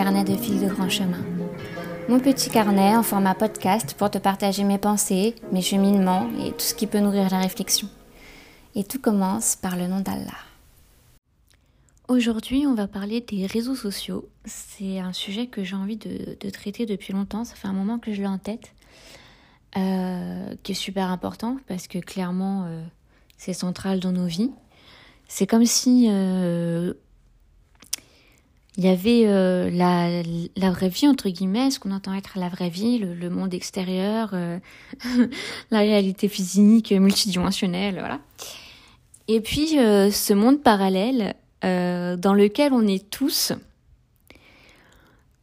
De fil de grand chemin. Mon petit carnet en format podcast pour te partager mes pensées, mes cheminements et tout ce qui peut nourrir la réflexion. Et tout commence par le nom d'Allah. Aujourd'hui, on va parler des réseaux sociaux. C'est un sujet que j'ai envie de, traiter depuis longtemps. Ça fait un moment que je l'ai en tête, euh, qui est super important parce que clairement, euh, c'est central dans nos vies. C'est comme si euh, il y avait euh, la, la, vraie vie, entre guillemets, ce qu'on entend être la vraie vie, le, monde extérieur, euh, la réalité physique, multidimensionnelle, voilà. Et puis euh, ce monde parallèle dans lequel on est tous,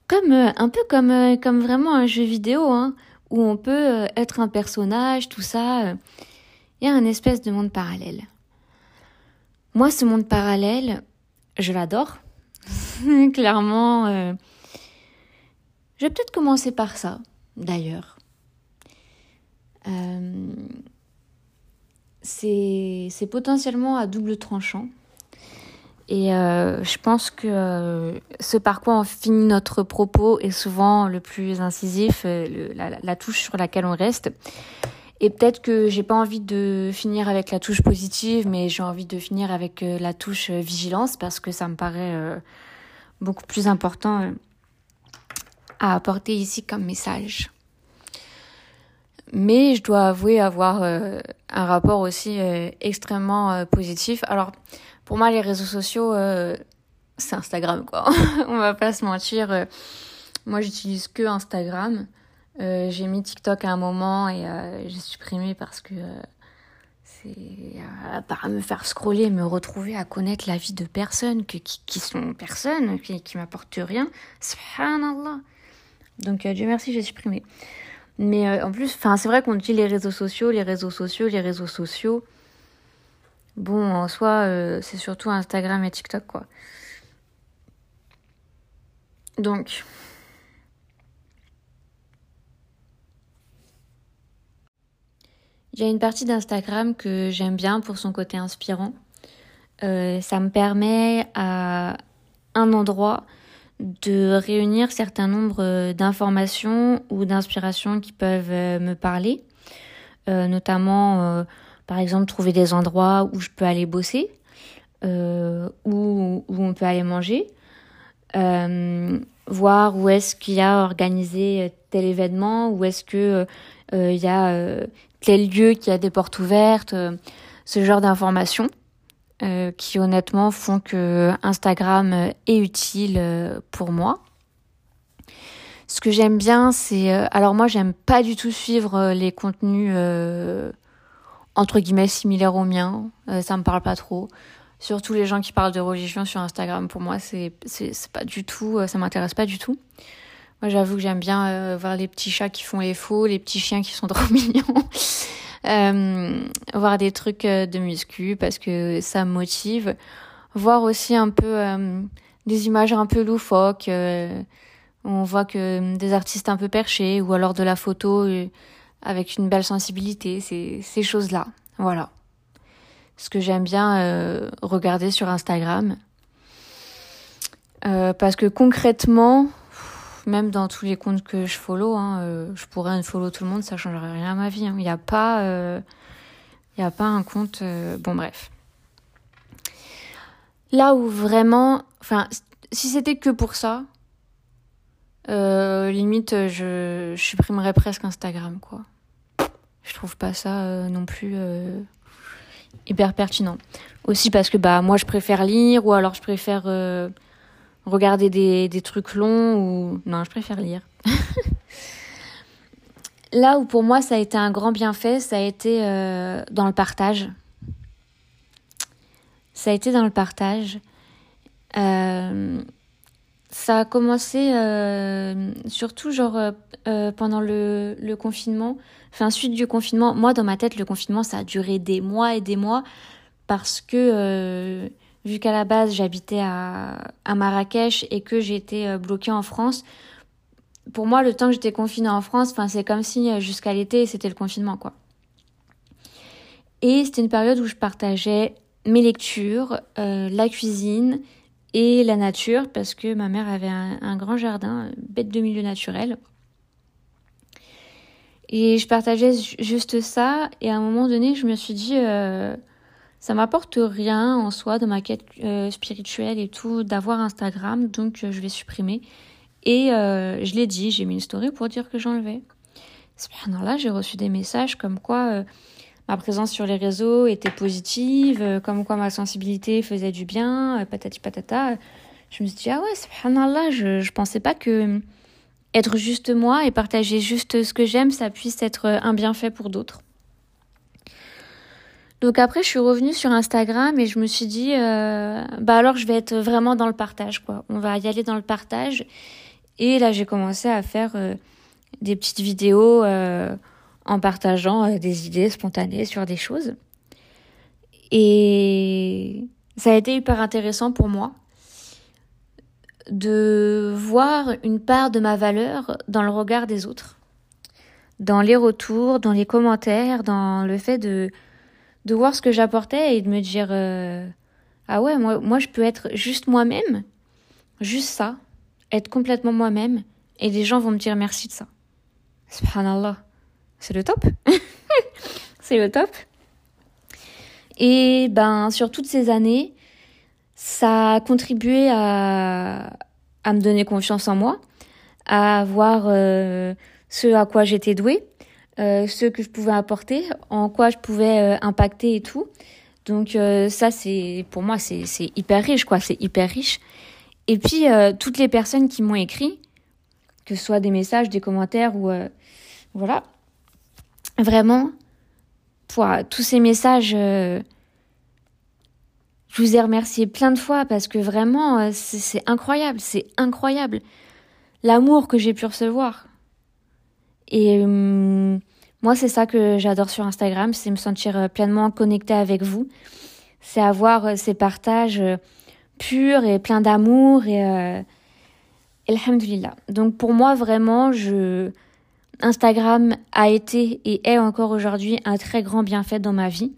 comme un peu comme, comme vraiment un jeu vidéo, hein, où on peut être un personnage, tout ça. Il y a un espèce de monde parallèle. Moi, ce monde parallèle, je l'adore Clairement, euh, je vais peut-être commencer par ça, d'ailleurs. Euh, c'est potentiellement à double tranchant. Et euh, je pense que ce par quoi on finit notre propos est souvent le plus incisif, la, touche sur laquelle on reste. Et peut-être que j'ai pas envie de finir avec la touche positive, mais j'ai envie de finir avec euh, la touche euh, vigilance parce que ça me paraît euh, beaucoup plus important à apporter ici comme message. Mais je dois avouer avoir un rapport aussi extrêmement positif. Alors, pour moi, les réseaux sociaux, c'est Instagram, quoi. On va pas se mentir. moi, j'utilise que Instagram. Euh, j'ai mis TikTok à un moment et euh, j'ai supprimé parce que euh, c'est à part me faire scroller, me retrouver à connaître la vie de personnes qui, sont personnes, qui, qui m'apportent rien. Subhanallah. Donc Dieu merci, j'ai supprimé. Mais en plus, c'est vrai qu'on dit les réseaux sociaux, les réseaux sociaux, les réseaux sociaux. Bon, en soi, c'est surtout Instagram et TikTok, quoi. Donc, Il y a une partie d'Instagram que j'aime bien pour son côté inspirant. Euh, ça me permet à un endroit de réunir certain nombre d'informations ou d'inspirations qui peuvent euh, me parler, euh, notamment par exemple trouver des endroits où je peux aller bosser, où, où on peut aller manger, voir où est-ce qu'il y a organisé tel événement, où est-ce que il y a tel lieu qui a des portes ouvertes, euh, ce genre d'informations euh, qui honnêtement font que Instagram est utile euh, pour moi. Ce que j'aime bien, c'est alors moi j'aime pas du tout suivre les contenus entre guillemets similaires aux miens, ça me parle pas trop. Surtout les gens qui parlent de religion sur Instagram, pour moi c'est c'est pas du tout, ça m'intéresse pas du tout. Moi, j'avoue que j'aime bien euh, voir les petits chats qui font les faux, les petits chiens qui sont trop mignons. euh, voir des trucs euh, de muscu parce que ça me motive. Voir aussi un peu des images un peu loufoques. on voit que des artistes un peu perchés ou alors de la photo avec une belle sensibilité. Ces choses-là. Voilà. Ce que j'aime bien regarder sur Instagram. parce que concrètement, même dans tous les comptes que je follow, hein, euh, je pourrais un follow tout le monde, ça changerait rien à ma vie. Hein. Il n'y a pas, euh, il a pas un compte. Euh, bon bref. Là où vraiment, enfin, si c'était que pour ça, limite, je, je supprimerais presque Instagram, quoi. Je trouve pas ça non plus hyper pertinent. Aussi parce que bah moi je préfère lire ou alors je préfère regarder des, des trucs longs ou... Non, je préfère lire. Là où pour moi ça a été un grand bienfait, ça a été euh, dans le partage. Ça a été dans le partage. Euh, ça a commencé euh, surtout genre pendant le, le confinement, enfin suite du confinement. Moi dans ma tête le confinement ça a duré des mois et des mois parce que vu qu'à la base j'habitais à, Marrakech et que j'étais euh, bloquée en France, pour moi le temps que j'étais confinée en France, c'est comme si euh, jusqu'à l'été c'était le confinement quoi. Et c'était une période où je partageais mes lectures, euh, la cuisine et la nature parce que ma mère avait un, grand jardin, bête de milieu naturel. Et je partageais juste ça et à un moment donné, je me suis dit ça m'apporte rien en soi dans ma quête euh, spirituelle et tout d'avoir Instagram, donc je vais supprimer. Et je l'ai dit, j'ai mis une story pour dire que j'enlevais. Là, j'ai reçu des messages comme quoi ma présence sur les réseaux était positive, euh, comme quoi ma sensibilité faisait du bien, euh, patati patata. Je me suis dit, ah ouais, subhanallah, je, je pensais pas que être juste moi et partager juste ce que j'aime, ça puisse être un bienfait pour d'autres. Donc après, je suis revenue sur Instagram et je me suis dit, euh, bah alors je vais être vraiment dans le partage, quoi. On va y aller dans le partage. Et là, j'ai commencé à faire des petites vidéos en partageant euh, des idées spontanées sur des choses. Et ça a été hyper intéressant pour moi de voir une part de ma valeur dans le regard des autres, dans les retours, dans les commentaires, dans le fait de, de voir ce que j'apportais et de me dire euh, ah ouais moi moi je peux être juste moi-même, juste ça, être complètement moi-même et les gens vont me dire merci de ça. Subhanallah. C'est le top. c'est le top. Et ben, sur toutes ces années, ça a contribué à, à me donner confiance en moi, à voir euh, ce à quoi j'étais douée, ce que je pouvais apporter, en quoi je pouvais euh, impacter et tout. Donc euh, ça, c'est pour moi, c'est hyper riche, quoi. C'est hyper riche. Et puis toutes les personnes qui m'ont écrit, que ce soit des messages, des commentaires ou voilà, Vraiment, pour tous ces messages, euh, je vous ai remercié plein de fois parce que vraiment, euh, c'est incroyable, c'est incroyable l'amour que j'ai pu recevoir. Et euh, moi, c'est ça que j'adore sur Instagram, c'est me sentir pleinement connectée avec vous. C'est avoir ces partages purs et pleins d'amour et euh, alhamdulillah. Donc pour moi, vraiment, Instagram a été et est encore aujourd'hui un très grand bienfait dans ma vie.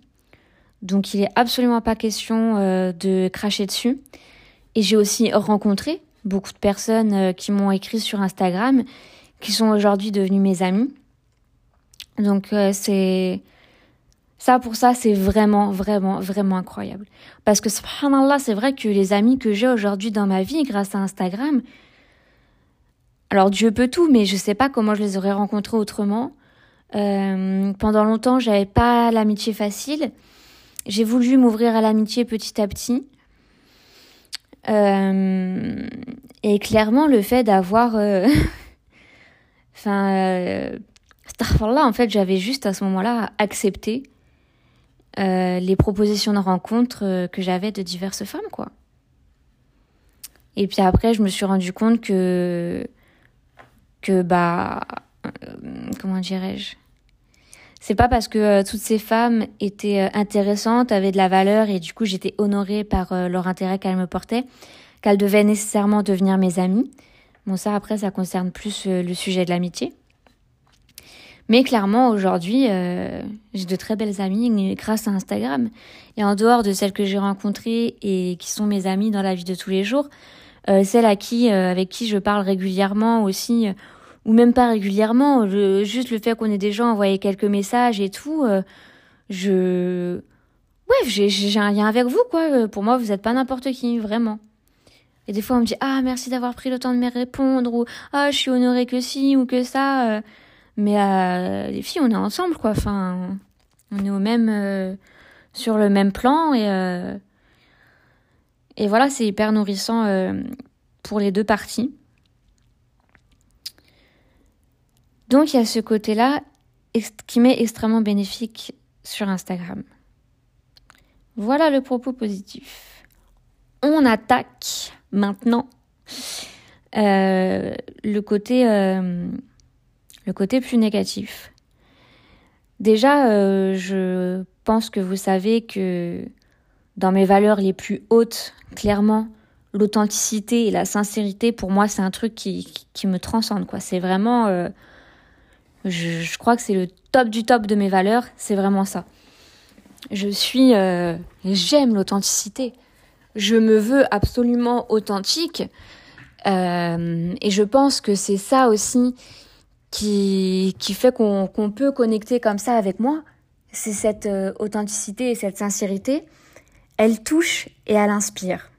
Donc il est absolument pas question euh, de cracher dessus. Et j'ai aussi rencontré beaucoup de personnes euh, qui m'ont écrit sur Instagram, qui sont aujourd'hui devenues mes amis. Donc euh, c'est ça pour ça c'est vraiment vraiment vraiment incroyable. Parce que subhanallah, c'est vrai que les amis que j'ai aujourd'hui dans ma vie grâce à Instagram, alors Dieu peut tout, mais je sais pas comment je les aurais rencontrés autrement. Euh, pendant longtemps, j'avais pas l'amitié facile. J'ai voulu m'ouvrir à l'amitié petit à petit. Euh, et clairement, le fait d'avoir, euh, enfin, euh, là, en fait, j'avais juste à ce moment-là accepté euh, les propositions de rencontre que j'avais de diverses femmes, quoi. Et puis après, je me suis rendu compte que que bah euh, comment dirais-je? C'est pas parce que euh, toutes ces femmes étaient euh, intéressantes, avaient de la valeur et du coup j'étais honorée par leur intérêt qu'elles me portaient qu'elles devaient nécessairement devenir mes amies. Bon ça après ça concerne plus le sujet de l'amitié. Mais clairement aujourd'hui j'ai de très belles amies grâce à Instagram et en dehors de celles que j'ai rencontrées et qui sont mes amies dans la vie de tous les jours, euh, celle à qui, euh, avec qui je parle régulièrement aussi, euh, ou même pas régulièrement, juste le fait qu'on ait déjà envoyé quelques messages et tout, je... Ouais, j'ai un lien avec vous, quoi. Pour moi, vous n'êtes pas n'importe qui, vraiment. Et des fois, on me dit Ah, merci d'avoir pris le temps de me répondre, ou Ah, je suis honorée que si ou que ça. Mais les filles, on est ensemble, quoi. Enfin, on est au même. sur le même plan et. Et voilà, c'est hyper nourrissant euh, pour les deux parties. Donc il y a ce côté-là qui m'est extrêmement bénéfique sur Instagram. Voilà le propos positif. On attaque maintenant euh, le côté euh, le côté plus négatif. Déjà, je pense que vous savez que dans mes valeurs les plus hautes, clairement, l'authenticité et la sincérité, pour moi, c'est un truc qui, qui, me transcende, quoi. C'est vraiment, euh, je, crois que c'est le top du top de mes valeurs, c'est vraiment ça. Je suis, euh, j'aime l'authenticité. Je me veux absolument authentique. Euh, et je pense que c'est ça aussi qui, qui fait qu'on peut connecter comme ça avec moi. C'est cette euh, authenticité et cette sincérité. Elle touche et elle inspire.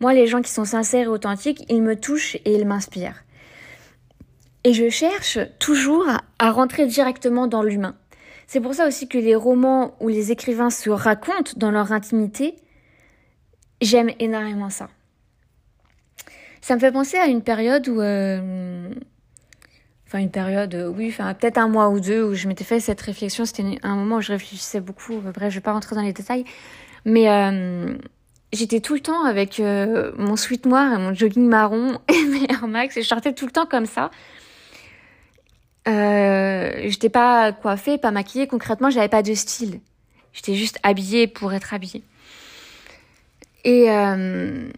Moi, les gens qui sont sincères et authentiques, ils me touchent et ils m'inspirent. Et je cherche toujours à rentrer directement dans l'humain. C'est pour ça aussi que les romans où les écrivains se racontent dans leur intimité, j'aime énormément ça. Ça me fait penser à une période où... Euh, enfin une période, euh, oui, enfin peut-être un mois ou deux où je m'étais fait cette réflexion. C'était un moment où je réfléchissais beaucoup. Bref, je vais pas rentrer dans les détails, mais euh, j'étais tout le temps avec mon sweat noir et mon jogging marron et mes Air Max et je sortais tout le temps comme ça. Euh, j'étais pas coiffée, pas maquillée. Concrètement, j'avais pas de style. J'étais juste habillée pour être habillée. Et, euh,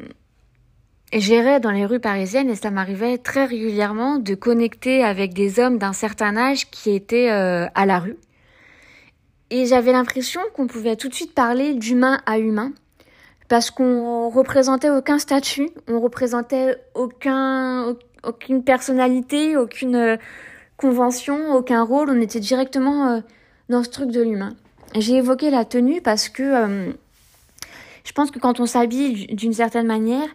j'irais dans les rues parisiennes et ça m'arrivait très régulièrement de connecter avec des hommes d'un certain âge qui étaient euh, à la rue. Et j'avais l'impression qu'on pouvait tout de suite parler d'humain à humain parce qu'on représentait aucun statut, on représentait aucun, aucune personnalité, aucune convention, aucun rôle, on était directement euh, dans ce truc de l'humain. J'ai évoqué la tenue parce que euh, je pense que quand on s'habille d'une certaine manière,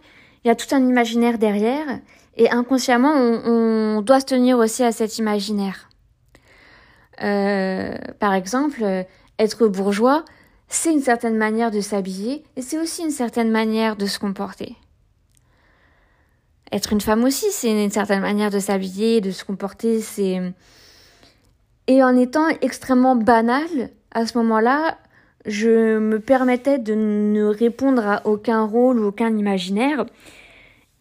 il y a tout un imaginaire derrière et inconsciemment on, doit se tenir aussi à cet imaginaire. Euh, par exemple, être bourgeois, c'est une certaine manière de s'habiller et c'est aussi une certaine manière de se comporter être une femme aussi, c'est une certaine manière de s'habiller, de se comporter, c'est et en étant extrêmement banale à ce moment-là, je me permettais de ne répondre à aucun rôle ou aucun imaginaire.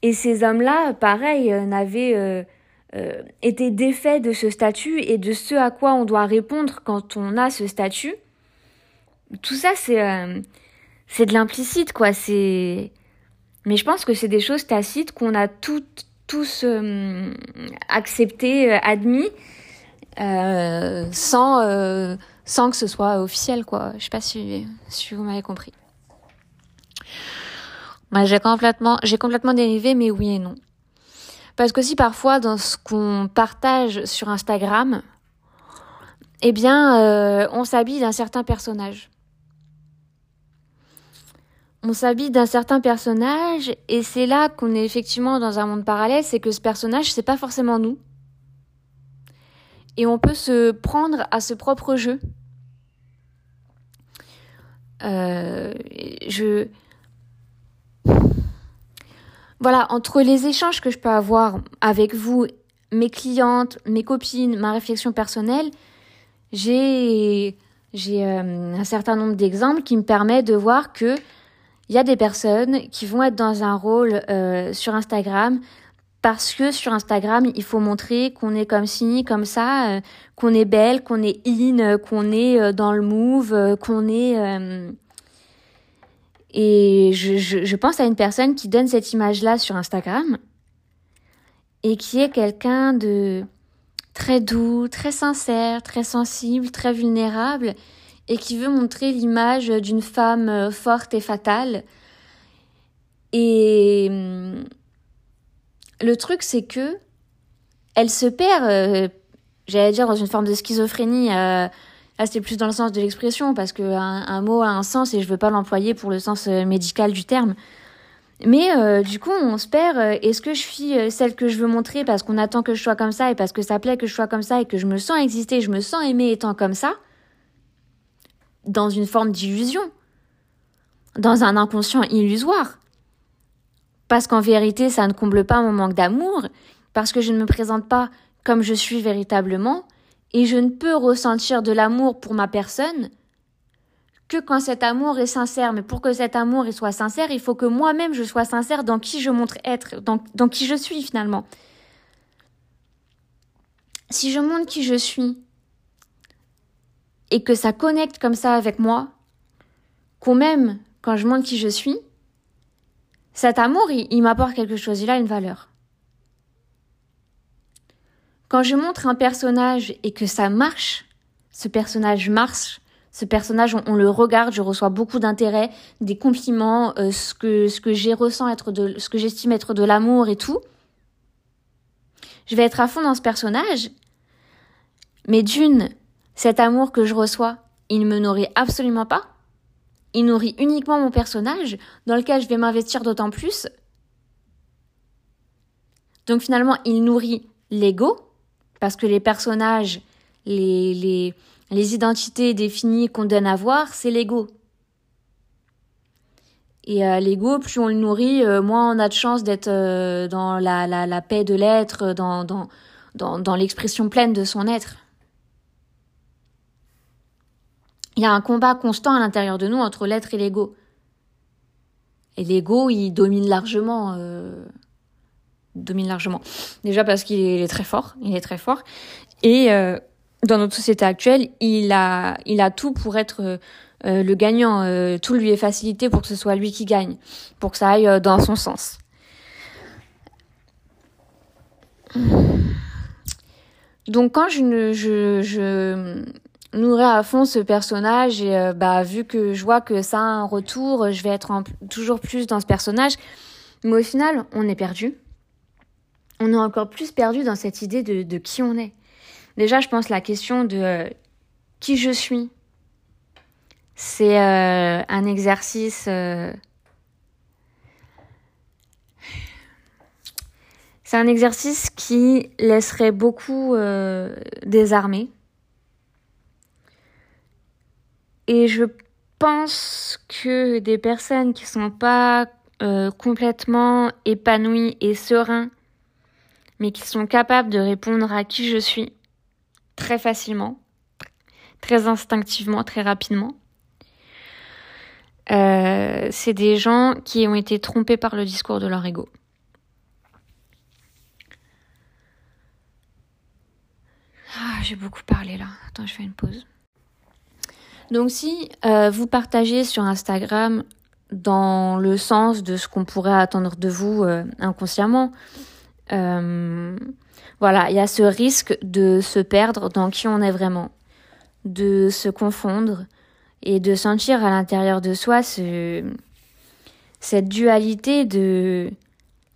Et ces hommes-là, pareil, euh, n'avaient euh, euh, été défaits de ce statut et de ce à quoi on doit répondre quand on a ce statut. Tout ça, c'est de l'implicite, quoi. C'est mais je pense que c'est des choses tacites qu'on a toutes, tous acceptées, admis, euh, sans, euh, sans que ce soit officiel, quoi. Je sais pas si, si vous m'avez compris. J'ai complètement, j'ai complètement dérivé, mais oui et non. Parce que si parfois, dans ce qu'on partage sur Instagram, eh bien, on s'habille d'un certain personnage on s'habille d'un certain personnage et c'est là qu'on est effectivement dans un monde parallèle, c'est que ce personnage c'est pas forcément nous. Et on peut se prendre à ce propre jeu. Euh, voilà, entre les échanges que je peux avoir avec vous, mes clientes, mes copines, ma réflexion personnelle, j'ai j'ai euh, un certain nombre d'exemples qui me permettent de voir que il y a des personnes qui vont être dans un rôle euh, sur Instagram parce que sur Instagram, il faut montrer qu'on est comme ci, comme ça, euh, qu'on est belle, qu'on est in, qu'on est euh, dans le move, qu'on est... Et je, je, je, pense à une personne qui donne cette image-là sur Instagram et qui est quelqu'un de très doux, très sincère, très sensible, très vulnérable et qui veut montrer l'image d'une femme euh, forte et fatale. Et hum, le truc, c'est que elle se perd, euh, j'allais dire, dans une forme de schizophrénie. Euh, là, c'était plus dans le sens de l'expression, parce qu'un un mot a un sens et je veux pas l'employer pour le sens médical du terme. Mais du coup, on se perd. Est-ce que je suis celle que je veux montrer parce qu'on attend que je sois comme ça et parce que ça plaît que je sois comme ça et que je me sens exister, je me sens aimer étant comme ça? Dans une forme d'illusion, dans un inconscient illusoire. Parce qu'en vérité, ça ne comble pas mon manque d'amour, parce que je ne me présente pas comme je suis véritablement, et je ne peux ressentir de l'amour pour ma personne que quand cet amour est sincère. Mais pour que cet amour soit sincère, il faut que moi-même je sois sincère dans qui je montre être, dans, qui je suis finalement. Si je montre qui je suis, et que ça connecte comme ça avec moi, qu'on m'aime quand je montre qui je suis, cet amour, il, m'apporte quelque chose, il a une valeur. Quand je montre un personnage et que ça marche, ce personnage marche, Ce personnage, on, le regarde, je reçois beaucoup d'intérêt, des compliments, euh, ce que ce ressent être de ce que j'estime être de l'amour et tout. Je vais être à fond dans ce personnage. Mais d'une, cet amour que je reçois, il ne me nourrit absolument pas. Il nourrit uniquement mon personnage, dans lequel je vais m'investir d'autant plus. Donc finalement, il nourrit l'ego, parce que les personnages, les, les, identités définies qu'on donne à voir, c'est l'ego. Et euh, l'ego, plus on le nourrit, euh, moins on a de chance d'être euh, dans la, la, paix de l'être, dans, dans l'expression pleine de son être. Il y a un combat constant à l'intérieur de nous entre l'être et l'ego. Et l'ego, il domine largement. domine largement. Déjà parce qu'il est, très fort. Il est très fort. Et dans notre société actuelle, il a, il a tout pour être euh, le gagnant. Euh, tout lui est facilité pour que ce soit lui qui gagne, pour que ça aille euh, dans son sens. Donc quand je, je, je nourris à fond ce personnage et bah vu que je vois que ça a un retour, je vais être toujours plus dans ce personnage. Mais au final, on est perdu. On est encore plus perdu dans cette idée de, qui on est. Déjà, je pense la question de euh, qui je suis, c'est euh, un exercice. Euh, c'est un exercice qui laisserait beaucoup désarmés. Et je pense que des personnes qui sont pas complètement épanouies et sereins, mais qui sont capables de répondre à qui je suis, très facilement, très instinctivement, très rapidement. Euh, c'est des gens qui ont été trompés par le discours de leur ego. Ah, j'ai beaucoup parlé là. Attends, je fais une pause. Donc si euh, vous partagez sur Instagram dans le sens de ce qu'on pourrait attendre de vous euh, inconsciemment, voilà, il y a ce risque de se perdre dans qui on est vraiment, de se confondre et de sentir à l'intérieur de soi ce, cette dualité de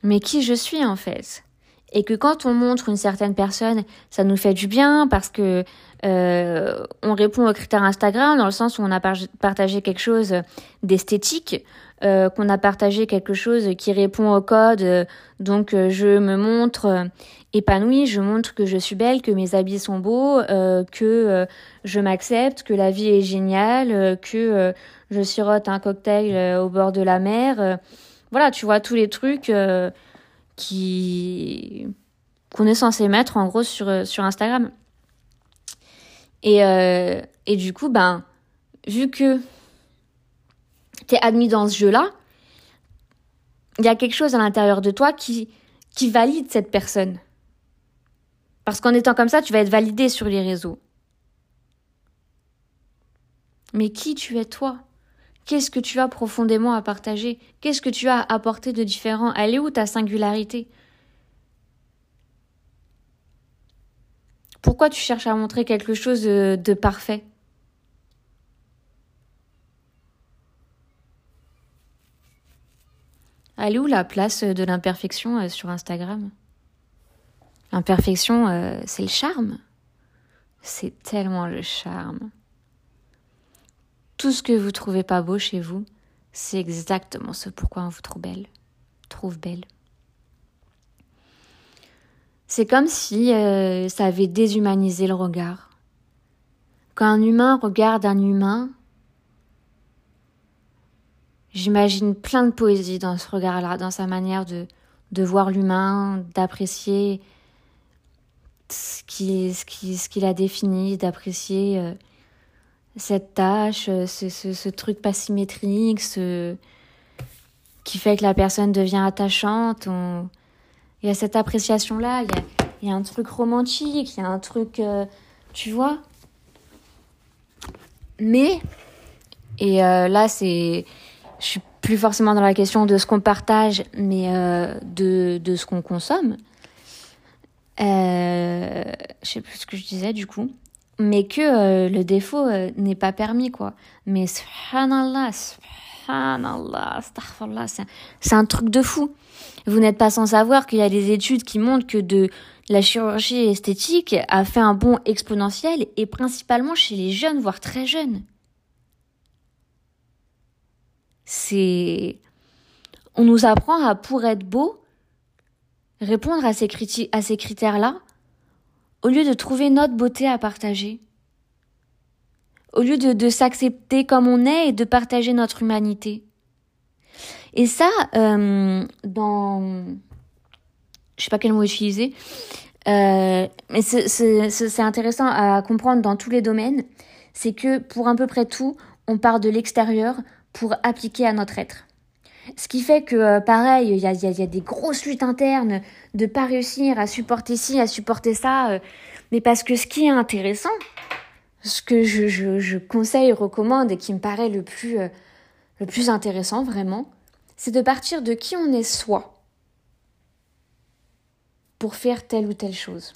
mais qui je suis en fait? Et que quand on montre une certaine personne, ça nous fait du bien parce que euh, on répond aux critères Instagram dans le sens où on a partagé quelque chose d'esthétique, euh, qu'on a partagé quelque chose qui répond au code. donc euh, je me montre épanouie, je montre que je suis belle, que mes habits sont beaux, que je m'accepte, que la vie est géniale, que je sirote un cocktail au bord de la mer. voilà, tu vois tous les trucs qui qu'on est censé mettre en gros sur Instagram. Et et du coup ben vu que t'es admis dans ce jeu-là, il y a quelque chose à l'intérieur de toi qui, qui valide cette personne. Parce qu'en étant comme ça, tu vas être validé sur les réseaux. Mais qui tu es toi? Qu'est-ce que tu as profondément à partager? Qu'est-ce que tu as à apporter de différent? Elle est où ta singularité? Pourquoi tu cherches à montrer quelque chose de parfait? Elle où la place de l'imperfection euh, sur Instagram? L'imperfection, euh, c'est le charme. C'est tellement le charme. Tout ce que vous trouvez pas beau chez vous, c'est exactement ce pourquoi on vous trouve belle. Trouve belle. C'est comme si euh, ça avait déshumanisé le regard. Quand un humain regarde un humain, J'imagine plein de poésie dans ce regard-là, dans sa manière de, voir l'humain, d'apprécier ce qu'il qui, ce a défini, d'apprécier euh, cette tâche, euh, ce, truc pas symétrique, ce qui fait que la personne devient attachante. Il y a cette appréciation-là, il y a, il y a un truc romantique, il y a un truc, euh, tu vois. Mais, et là c'est je suis plus forcément dans la question de ce qu'on partage, mais euh, de, de ce qu'on consomme. Euh, je sais plus ce que je disais du coup. mais que euh, le défaut euh, n'est pas permis, quoi. Mais subhanallah, subhanallah, c'est un truc de fou. Vous n'êtes pas sans savoir qu'il y a des études qui montrent que de la chirurgie esthétique a fait un bond exponentiel et principalement chez les jeunes, voire très jeunes. C'est... On nous apprend à, pour être beau, répondre à ces, à ces critères-là, au lieu de trouver notre beauté à partager, au lieu de, s'accepter comme on est et de partager notre humanité. Et ça, euh, dans... Je sais pas quel mot utiliser, euh, mais c'est intéressant à comprendre dans tous les domaines, c'est que pour à peu près tout, on part de l'extérieur pour appliquer à notre être. Ce qui fait que, euh, pareil, il y a, y a, des grosses luttes internes de pas réussir à supporter ci, à supporter ça. Euh, mais parce que ce qui est intéressant, ce que je, conseille, recommande et qui me paraît le plus, euh, le plus intéressant vraiment, c'est de partir de qui on est soi pour faire telle ou telle chose.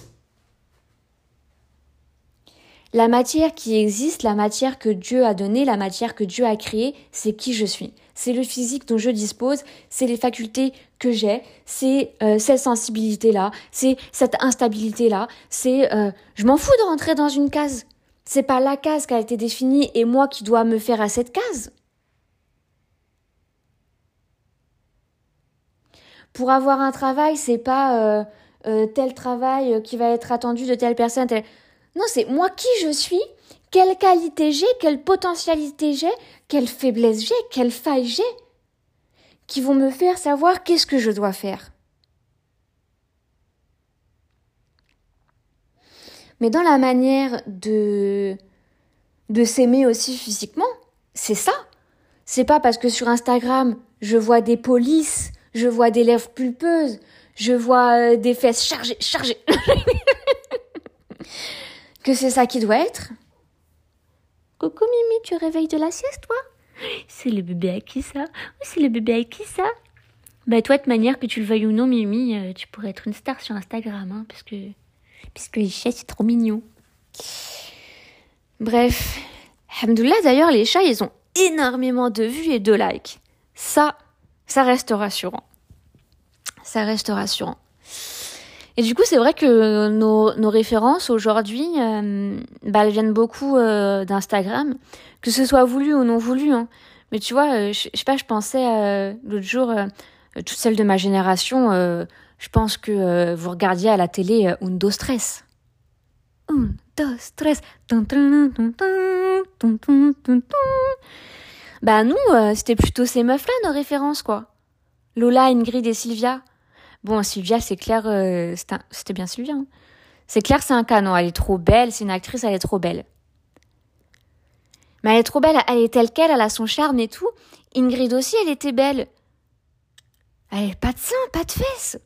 La matière qui existe, la matière que Dieu a donnée, la matière que Dieu a créée, c'est qui je suis. C'est le physique dont je dispose, c'est les facultés que j'ai, c'est euh, cette sensibilité-là, c'est cette instabilité-là, c'est euh, je m'en fous de rentrer dans une case. C'est pas la case qui a été définie et moi qui dois me faire à cette case. Pour avoir un travail, c'est pas euh, tel travail qui va être attendu de telle personne. Non, c'est moi qui je suis, quelle qualité j'ai, quelle potentialité j'ai, quelle faiblesse j'ai, quelle faille j'ai, qui vont me faire savoir qu'est-ce que je dois faire. Mais dans la manière de, de s'aimer aussi physiquement, c'est ça. C'est pas parce que sur Instagram, je vois des polices, je vois des lèvres pulpeuses, je vois euh, des fesses chargées, chargées. que c'est ça qui doit être. Coucou Mimi, tu réveilles de la sieste, toi? C'est le bébé à qui ça? C'est le bébé à qui ça? Bah toi, de manière que tu le veuilles ou non, Mimi, euh, tu pourrais être une star sur Instagram, hein, parce que puisque les chats c'est trop mignon. Bref, Alhamdoulilah d'ailleurs, les chats, ils ont énormément de vues et de likes. Ça, ça reste rassurant. Ça reste rassurant. Et du coup, c'est vrai que nos, nos références aujourd'hui, euh, bah, elles viennent beaucoup euh, d'Instagram, que ce soit voulu ou non voulu. Hein. Mais tu vois, euh, je, je, sais pas, je pensais l'autre jour, toutes celles de ma génération, je pense que vous regardiez à la télé Undo Stress. Un, dos, stress. Bah nous, c'était plutôt ces meufs-là, nos références, quoi. Lola, Ingrid et Sylvia. Bon, Sylvia, c'est clair, euh, c'était bien Sylvia. Hein. C'est clair, c'est un canon. Elle est trop belle, c'est une actrice, elle est trop belle. Mais elle est trop belle, elle est telle qu'elle, elle a son charme et tout. Ingrid aussi, elle était belle. Elle avait pas de seins, pas de fesses.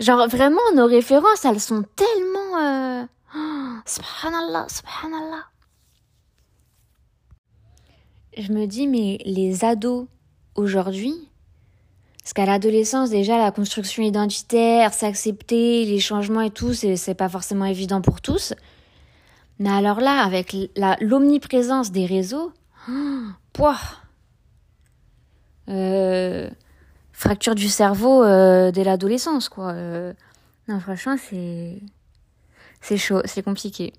Genre, vraiment, nos références, elles sont tellement... Euh... Subhanallah, subhanallah. Je me dis, mais les ados, aujourd'hui, parce qu'à l'adolescence, déjà, la construction identitaire, s'accepter, les changements et tout, c'est pas forcément évident pour tous. Mais alors là, avec l'omniprésence des réseaux, oh, euh, fracture du cerveau euh, dès l'adolescence, quoi. Euh, non, franchement, c'est c'est chaud, c'est compliqué.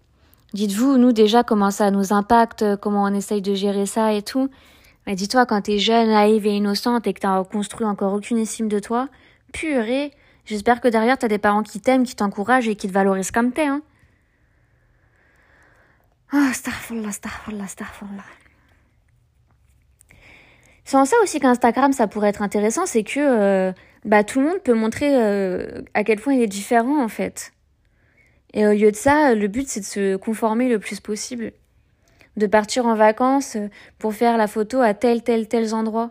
Dites-vous, nous déjà, comment ça nous impacte, comment on essaye de gérer ça et tout. Mais dis-toi, quand t'es jeune, naïve et innocente et que t'as construit encore aucune estime de toi, purée, j'espère que derrière t'as des parents qui t'aiment, qui t'encouragent et qui te valorisent comme t'es, hein. Starfallah, starfallah, starfallah. C'est en ça aussi qu'Instagram, ça pourrait être intéressant, c'est que euh, bah, tout le monde peut montrer euh, à quel point il est différent, en fait. Et au lieu de ça, le but, c'est de se conformer le plus possible de partir en vacances euh, pour faire la photo à tel, tel, tel endroit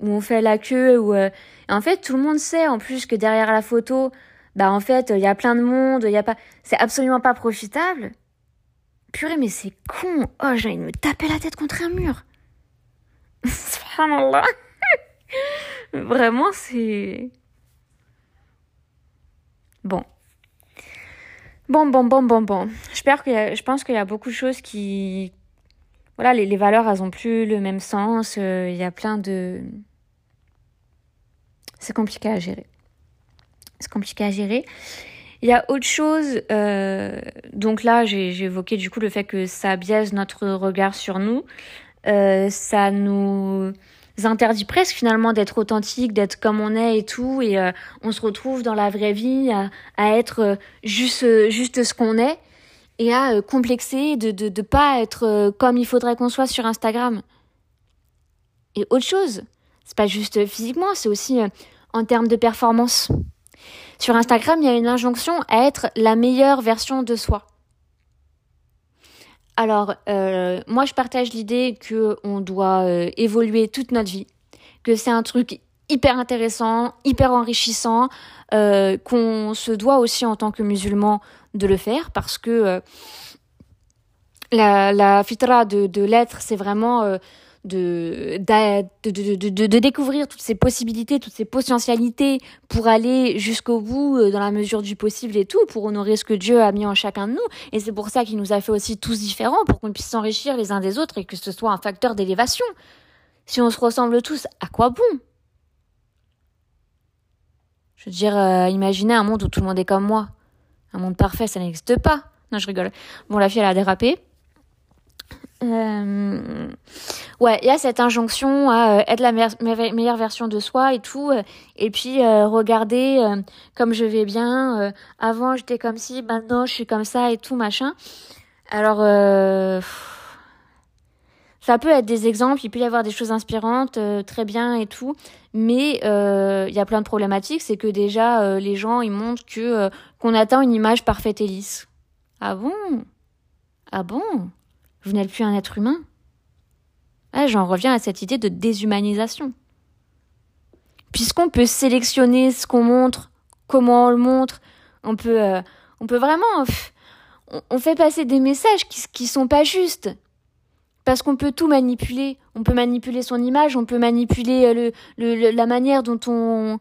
où on fait la queue. Ou euh, en fait, tout le monde sait en plus que derrière la photo, bah en fait, il y a plein de monde, il y a pas, c'est absolument pas profitable. Purée, mais c'est con. Oh, j'ai envie de me taper la tête contre un mur. Subhanallah. Vraiment, c'est. Bon. Bon, bon, bon, bon, bon. J'espère que je pense qu'il y a beaucoup de choses qui. Voilà, les, valeurs, elles ont plus le même sens. Euh, il y a plein de. C'est compliqué à gérer. C'est compliqué à gérer. Il y a autre chose. Euh, donc là, j'ai évoqué du coup le fait que ça biaise notre regard sur nous. Euh, ça nous interdit presque finalement d'être authentique, d'être comme on est et tout, et euh, on se retrouve dans la vraie vie à, à être euh, juste, euh, juste ce qu'on est et à complexer de, de, de pas être comme il faudrait qu'on soit sur Instagram. Et autre chose, c'est pas juste physiquement, c'est aussi en termes de performance. Sur Instagram, il y a une injonction à être la meilleure version de soi. Alors, euh, moi, je partage l'idée que on doit euh, évoluer toute notre vie, que c'est un truc hyper intéressant, hyper enrichissant, euh, qu'on se doit aussi en tant que musulman de le faire parce que la, la fitra de, de l'être, c'est vraiment de, de, de, de, de, découvrir toutes ces possibilités, toutes ces potentialités pour aller jusqu'au bout euh, dans la mesure du possible et tout, pour honorer ce que Dieu a mis en chacun de nous. Et c'est pour ça qu'il nous a fait aussi tous différents, pour qu'on puisse s'enrichir les uns des autres et que ce soit un facteur d'élévation. Si on se ressemble tous, à quoi bon? Je veux dire, euh, imaginez un monde où tout le monde est comme moi. Un monde parfait, ça n'existe pas. Non, je rigole. Bon, la fille, elle a dérapé. Euh, ouais, il y a cette injonction à euh, être la meilleure version de soi et tout. Euh, et puis regarder comme je vais bien. avant j'étais comme si, maintenant je suis comme ça et tout machin. Alors ça peut être des exemples, il peut y avoir des choses inspirantes, très bien et tout, mais il y a plein de problématiques. C'est que déjà les gens ils montrent que qu'on attend une image parfaite et lisse. Ah bon? Ah bon? Vous n'êtes plus un être humain. Ah, J'en reviens à cette idée de déshumanisation. Puisqu'on peut sélectionner ce qu'on montre, comment on le montre, on peut, euh, on peut vraiment, on, fait passer des messages qui, qui sont pas justes. Parce qu'on peut tout manipuler. On peut manipuler son image, on peut manipuler euh, la manière dont on,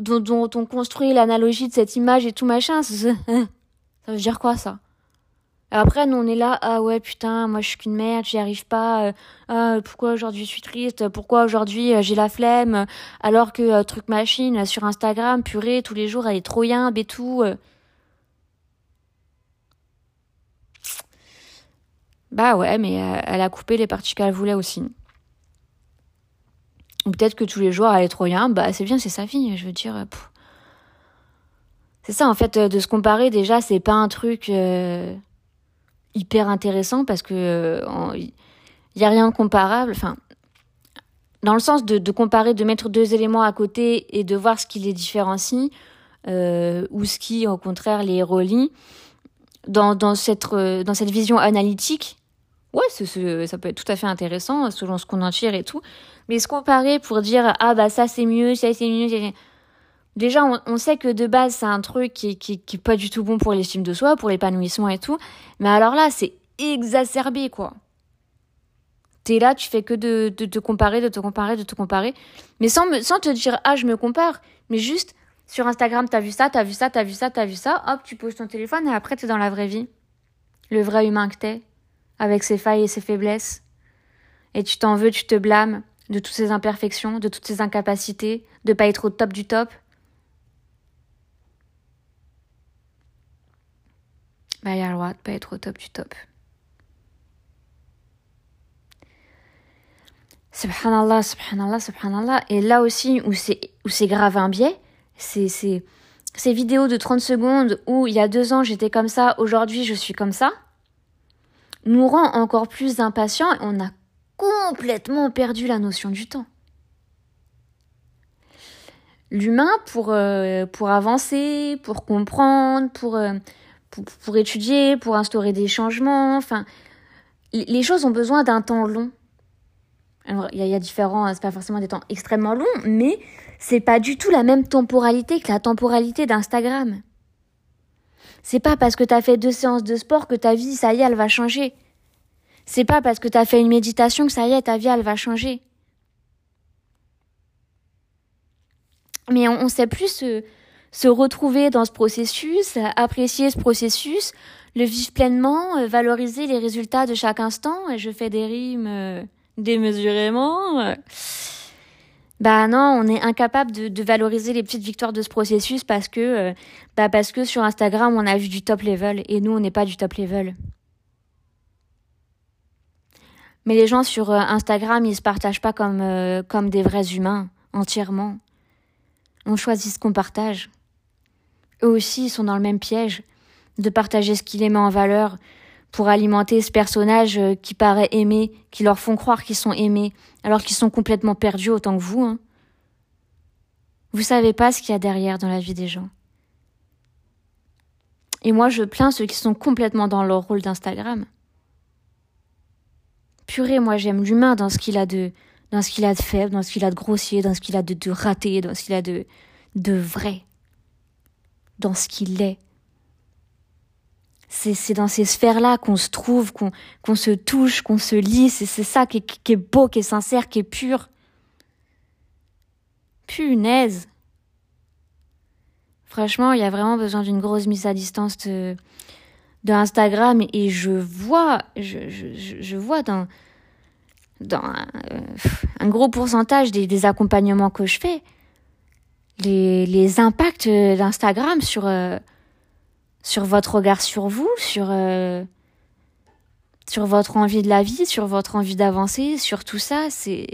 dont on construit l'analogie de cette image et tout machin. Ça veut dire quoi ça? Après, nous, on est là, ah ouais, putain, moi, je suis qu'une merde, j'y arrive pas. Euh, ah, pourquoi aujourd'hui je suis triste Pourquoi aujourd'hui euh, j'ai la flemme Alors que euh, truc machine sur Instagram, purée, tous les jours, elle est trop yimbe et tout. Bah ouais, mais elle a coupé les parties qu'elle voulait aussi. Ou peut-être que tous les jours, elle est trop yimbe. Bah c'est bien, c'est sa vie, je veux dire. C'est ça, en fait, de se comparer, déjà, c'est pas un truc hyper intéressant parce que il euh, y a rien de comparable. Enfin, dans le sens de, comparer, de mettre deux éléments à côté et de voir ce qui les différencie euh, ou ce qui, au contraire, les relie. Dans, dans, cette, euh, dans cette vision analytique, ouais, ça peut être tout à fait intéressant selon ce qu'on en tire et tout. Mais se comparer pour dire ah bah ça c'est mieux, ça c'est mieux, Déjà, on, sait que de base, c'est un truc qui, qui, qui est pas du tout bon pour l'estime de soi, pour l'épanouissement et tout. Mais alors là, c'est exacerbé, quoi. T'es là, tu fais que de, te comparer, de te comparer, de te comparer. Mais sans te dire, ah, je me compare. Mais juste, sur Instagram, t'as vu ça, t'as vu ça, t'as vu ça, t'as vu ça. Hop, tu poses ton téléphone et après, t'es dans la vraie vie. Le vrai humain que t'es. Avec ses failles et ses faiblesses. Et tu t'en veux, tu te blâmes de toutes ses imperfections, de toutes ses incapacités, de pas être au top du top. Bah, il y a le droit de pas être au top du top. Subhanallah, subhanallah, subhanallah. Et là aussi, où c'est, grave un biais, c'est, ces vidéos de 30 secondes où il y a deux ans j'étais comme ça, aujourd'hui je suis comme ça, nous rend encore plus impatients et on a complètement perdu la notion du temps. L'humain, pour, euh, pour avancer, pour comprendre, pour, euh, pour, étudier, pour instaurer des changements. Enfin, les choses ont besoin d'un temps long. Il y, a différents, hein, c'est pas forcément des temps extrêmement longs, mais c'est pas du tout la même temporalité que la temporalité d'Instagram. C'est pas parce que t'as fait deux séances de sport que ta vie, ça y est, elle va changer. C'est pas parce que t'as fait une méditation que ça y est, ta vie, elle va changer. Mais on, sait plus se retrouver dans ce processus, apprécier ce processus, le vivre pleinement, valoriser les résultats de chaque instant. Et je fais des rimes démesurément. Bah non, on est incapable de, valoriser les petites victoires de ce processus parce que, euh, bah parce que sur Instagram on a vu du top level et nous on n'est pas du top level. Mais les gens sur euh, Instagram ils se partagent pas comme euh, comme des vrais humains entièrement. On choisit ce qu'on partage. Eux aussi ils sont dans le même piège de partager ce qui les met en valeur, pour alimenter ce personnage euh, qui paraît aimé, qui leur font croire qu'ils sont aimés, alors qu'ils sont complètement perdus autant que vous. Hein. Vous savez pas ce qu'il y a derrière dans la vie des gens. Et moi, je plains ceux qui sont complètement dans leur rôle d'Instagram. Purée, moi, j'aime l'humain dans ce qu'il a de, dans ce qu'il a de faible, dans ce qu'il a de grossier, dans ce qu'il a de, raté, dans ce qu'il a de vrai, dans ce qu'il est c'est dans ces sphères-là qu'on se trouve, qu'on se touche, qu'on se lit. C'est ça qui est, beau, qui est sincère, qui est pur. Punaise. Franchement, il y a vraiment besoin d'une grosse mise à distance de, de Instagram et je vois, je, je, vois dans, dans un, euh, gros pourcentage des, accompagnements que je fais, les, impacts d'Instagram sur, euh, sur votre regard sur vous, sur, euh, sur votre envie de la vie, sur votre envie d'avancer, sur tout ça, c'est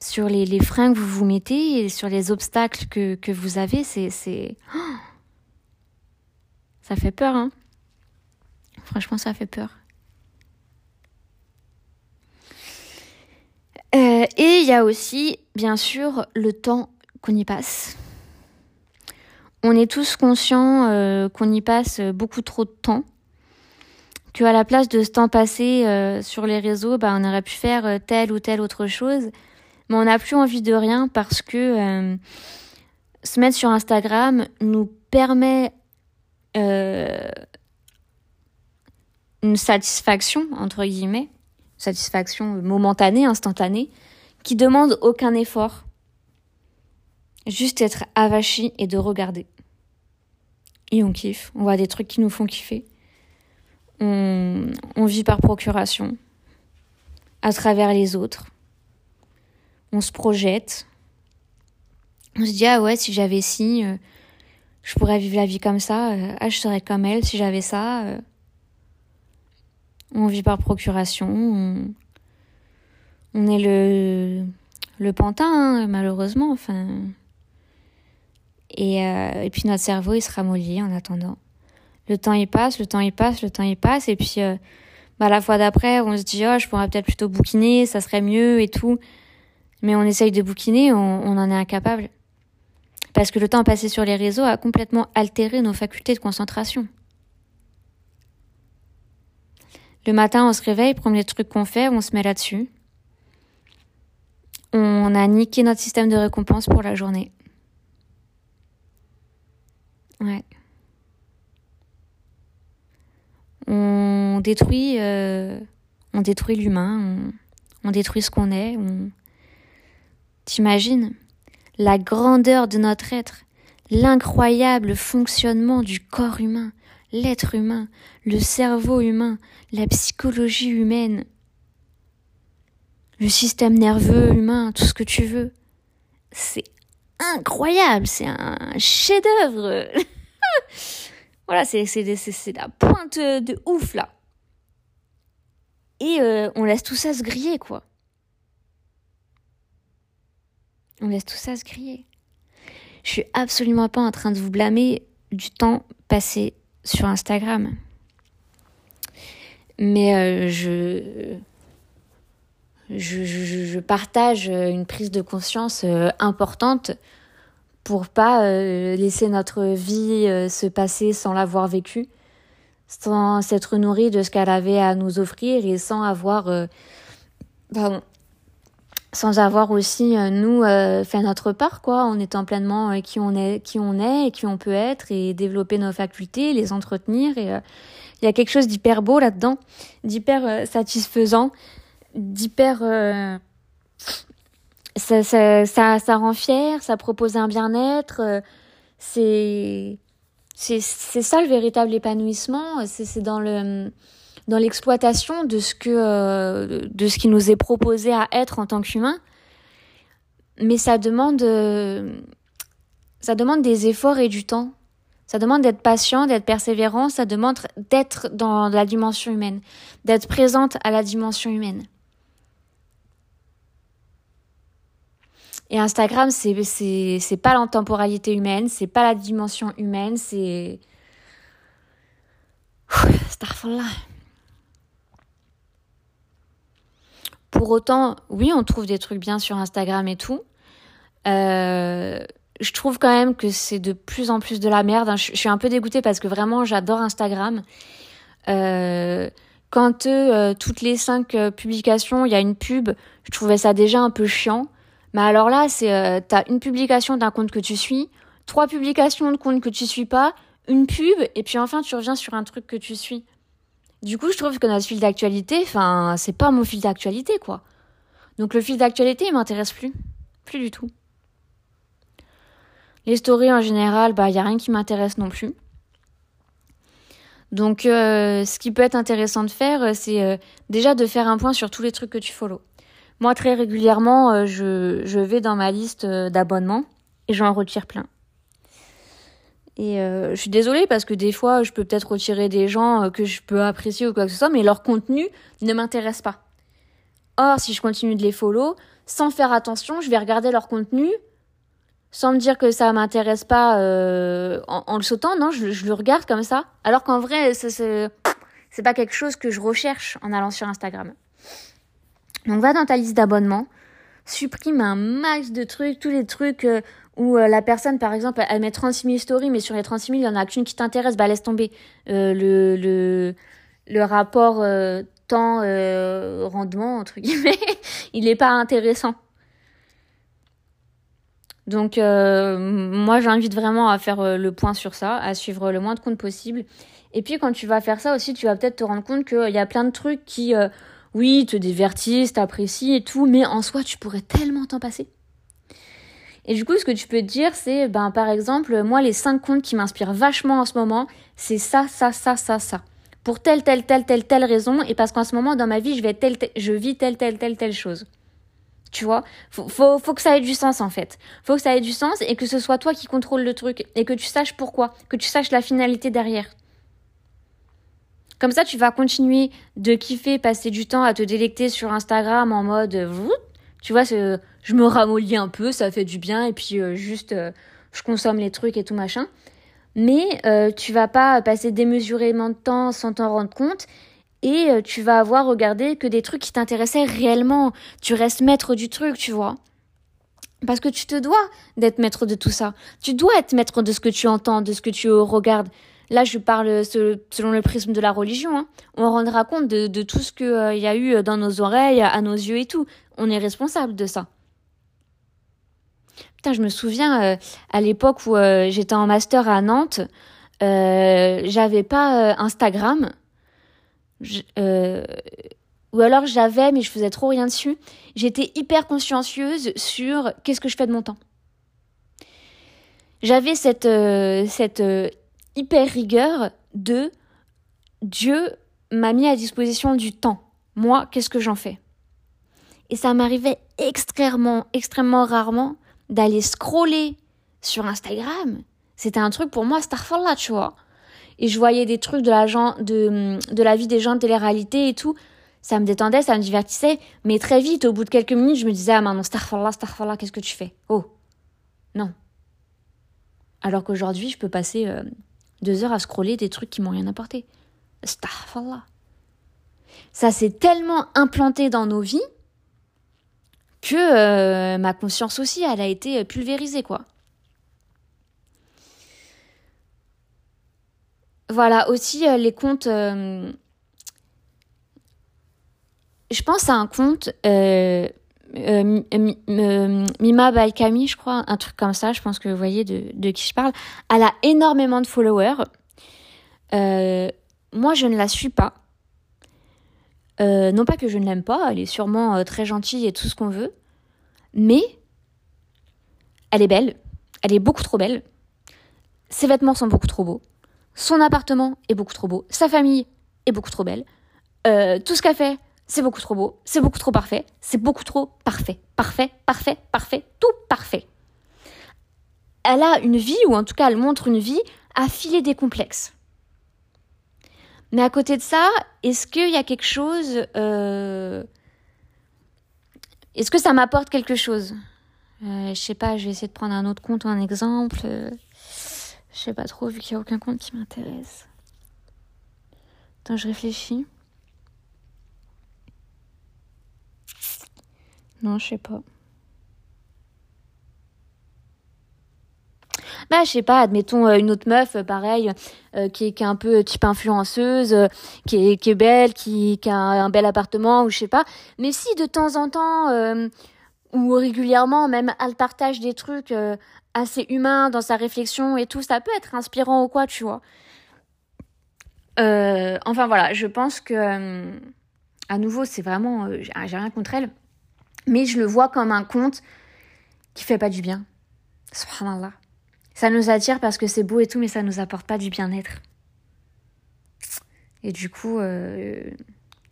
sur les, freins que vous vous mettez et sur les obstacles que, que vous avez, c'est, c'est, ça fait peur, hein. Franchement, ça fait peur. Euh, et il y a aussi, bien sûr, le temps qu'on y passe on est tous conscients euh, qu'on y passe beaucoup trop de temps, que à la place de ce temps passé euh, sur les réseaux, bah, on aurait pu faire euh, telle ou telle autre chose, mais on n'a plus envie de rien parce que se mettre sur Instagram nous permet une satisfaction entre guillemets, satisfaction momentanée, instantanée, qui demande aucun effort juste être avachi et de regarder. Et on kiffe, on voit des trucs qui nous font kiffer. On, on vit par procuration, à travers les autres. On se projette. On se dit, ah ouais, si j'avais ci, euh, je pourrais vivre la vie comme ça. Euh, ah, je serais comme elle si j'avais ça. Euh. On vit par procuration. On, est le, le pantin, hein, malheureusement. Enfin, et, euh, et puis notre cerveau, il se ramollit en attendant. Le temps, il passe, le temps, il passe, le temps, il passe. Et puis, euh, bah, la fois d'après, on se dit, oh, je pourrais peut-être plutôt bouquiner, ça serait mieux et tout. Mais on essaye de bouquiner, on, on en est incapable. Parce que le temps passé sur les réseaux a complètement altéré nos facultés de concentration. Le matin, on se réveille, premier truc qu'on fait, on se met là-dessus. On a niqué notre système de récompense pour la journée. Ouais. On détruit, euh, on détruit l'humain, on, détruit ce qu'on est. On... T'imagines? La grandeur de notre être, l'incroyable fonctionnement du corps humain, l'être humain, le cerveau humain, la psychologie humaine, le système nerveux humain, tout ce que tu veux. C'est incroyable, c'est un chef-d'œuvre. voilà, c'est la pointe de ouf là. Et euh, on laisse tout ça se griller quoi. On laisse tout ça se griller. Je suis absolument pas en train de vous blâmer du temps passé sur Instagram. Mais euh, je je, partage une prise de conscience euh, importante pour pas euh, laisser notre vie euh, se passer sans l'avoir vécue, sans s'être nourri de ce qu'elle avait à nous offrir et sans avoir pardon, sans avoir aussi nous fait notre part quoi en étant pleinement qui on est qui on est et qui on peut être et développer nos facultés les entretenir et il y a quelque chose d'hyper beau là-dedans d'hyper satisfaisant d'hyper euh, ça, ça, ça, ça, rend fier, ça propose un bien-être, euh, c'est ça le véritable épanouissement. C'est dans le dans l'exploitation de ce que euh, de ce qui nous est proposé à être en tant qu'humain. Mais ça demande ça demande des efforts et du temps. Ça demande d'être patient, d'être persévérant, ça demande d'être dans la dimension humaine, d'être présente à la dimension humaine. Et Instagram, c'est c'est pas l'intemporalité humaine, c'est pas la dimension humaine, c'est Starfall Pour autant, oui, on trouve des trucs bien sur Instagram et tout. Euh, je trouve quand même que c'est de plus en plus de la merde. Je, suis un peu dégoûtée parce que vraiment, j'adore Instagram. Euh, quand euh, toutes les cinq publications, il y a une pub, je trouvais ça déjà un peu chiant. Mais alors là, c'est euh, t'as une publication d'un compte que tu suis, trois publications de comptes que tu suis pas, une pub, et puis enfin tu reviens sur un truc que tu suis. Du coup, je trouve que notre fil d'actualité, enfin, c'est pas mon fil d'actualité, quoi. Donc le fil d'actualité, il m'intéresse plus. Plus du tout. Les stories en général, bah, y a rien qui m'intéresse non plus. Donc, euh, ce qui peut être intéressant de faire, euh, c'est euh, déjà de faire un point sur tous les trucs que tu follow. Moi, très régulièrement, je, je vais dans ma liste d'abonnements et j'en retire plein. Et euh, je suis désolée parce que des fois, je peux peut-être retirer des gens euh, que je peux apprécier ou quoi que ce soit, mais leur contenu ne m'intéresse pas. Or, si je continue de les follow, sans faire attention, je vais regarder leur contenu, sans me dire que ça m'intéresse pas euh, en, le sautant. Non, je, je, le regarde comme ça. Alors qu'en vrai, c'est pas quelque chose que je recherche en allant sur Instagram. Donc, va dans ta liste d'abonnements, supprime un max de trucs, tous les trucs où euh, la personne, par exemple, elle met 36 000 stories, mais sur les 36 000, il y en a qu'une qui t'intéresse, bah laisse tomber. Euh, le, rapport euh, temps-rendement, entre guillemets, il n'est pas intéressant. Donc, moi, j'invite vraiment à faire le point sur ça, à suivre le moins de comptes possible. Et puis, quand tu vas faire ça aussi, tu vas peut-être te rendre compte qu'il y a plein de trucs qui, oui, te divertissent, t'apprécient et tout, mais en soi, tu pourrais tellement t'en passer. Et du coup, ce que tu peux te dire, c'est, ben, par exemple, moi, les cinq comptes qui m'inspirent vachement en ce moment, c'est ça, ça, ça, ça, ça. Pour telle, telle, telle, telle, telle raison, et parce qu'en ce moment, dans ma vie, je vais telle, je vis telle, telle, telle, telle chose. Tu vois, faut, faut, faut que ça ait du sens en fait. Faut que ça ait du sens et que ce soit toi qui contrôle le truc et que tu saches pourquoi, que tu saches la finalité derrière. Comme ça, tu vas continuer de kiffer, passer du temps à te délecter sur Instagram en mode, tu vois, je me ramollis un peu, ça fait du bien, et puis euh, juste, euh, je consomme les trucs et tout machin. Mais euh, tu vas pas passer démesurément de temps sans t'en rendre compte, et tu vas avoir regardé que des trucs qui t'intéressaient réellement. Tu restes maître du truc, tu vois. Parce que tu te dois d'être maître de tout ça. Tu dois être maître de ce que tu entends, de ce que tu regardes. Là, je parle selon le prisme de la religion. Hein. On rendra compte de, tout ce qu'il y a eu dans nos oreilles, à nos yeux et tout on est responsable de ça. Putain, je me souviens euh, à l'époque où euh, j'étais en master à Nantes, euh, j'avais pas Instagram. ou alors j'avais, mais je faisais trop rien dessus. J'étais hyper consciencieuse sur qu'est-ce que je fais de mon temps. J'avais cette, cette hyper rigueur de Dieu m'a mis à disposition du temps. Moi, qu'est-ce que j'en fais? Et ça m'arrivait extrêmement, extrêmement rarement d'aller scroller sur Instagram. C'était un truc pour moi, là, tu vois. Et je voyais des trucs de la, vie des gens de télé-réalité et tout. Ça me détendait, ça me divertissait. Mais très vite, au bout de quelques minutes, je me disais, ah maintenant, Starfall là, qu'est-ce que tu fais? Oh, non. Alors qu'aujourd'hui, je peux passer euh, deux heures à scroller des trucs qui m'ont rien apporté. là. Ça s'est tellement implanté dans nos vies que euh, ma conscience aussi, elle a été pulvérisée, quoi. Voilà, aussi euh, les comptes. Euh, je pense à un compte Mima by Camille, je crois, un truc comme ça. Je pense que vous voyez de, qui je parle. Elle a énormément de followers. moi, je ne la suis pas. Euh, non pas que je ne l'aime pas, elle est sûrement euh, très gentille et tout ce qu'on veut, mais elle est belle, elle est beaucoup trop belle. ses vêtements sont beaucoup trop beaux, son appartement est beaucoup trop beau, sa famille est beaucoup trop belle, euh, tout ce qu'elle fait, c'est beaucoup trop beau, c'est beaucoup trop parfait, c'est beaucoup trop parfait, parfait, parfait, parfait, tout parfait. Elle a une vie, ou en tout cas elle montre une vie, à filer des complexes. Mais à côté de ça, est-ce qu'il y a quelque chose... Euh, est-ce que ça m'apporte quelque chose? Euh, Je sais pas, je vais essayer de prendre un autre compte ou un exemple. Je sais pas trop, vu qu'il n'y a aucun compte qui m'intéresse. Attends, je réfléchis. Non, je sais pas. bah je sais pas admettons euh, une autre meuf euh, pareil euh, qui, est, un peu type influenceuse qui est belle qui, qui a un, bel appartement ou je sais pas. Mais si de temps en temps ou régulièrement même elle partage des trucs assez humains dans sa réflexion et tout ça peut être inspirant ou quoi tu vois. Enfin voilà je pense que à nouveau c'est vraiment j'ai rien contre elle mais je le vois comme un conte qui fait pas du bien. Subhanallah. Ça nous attire parce que c'est beau et tout, mais ça nous apporte pas du bien-être. Et du coup, euh,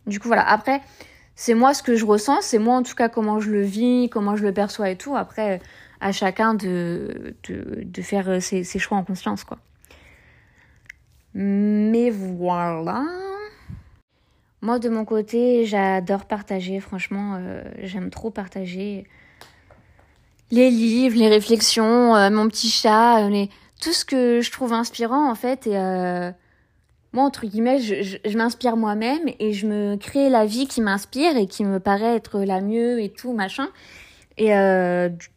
du coup, voilà. Après, c'est moi ce que je ressens, c'est moi en tout cas comment je le vis, comment je le perçois et tout. Après, à chacun de, de, faire ses, ses, choix en conscience, quoi. Mais voilà. Moi, de mon côté, j'adore partager. Franchement, euh, j'aime trop partager les livres, les réflexions, euh, mon petit chat, euh, tout ce que je trouve inspirant en fait. Moi, entre guillemets, je, je, m'inspire moi-même et je me crée la vie qui m'inspire et qui me paraît être la mieux et tout machin. Et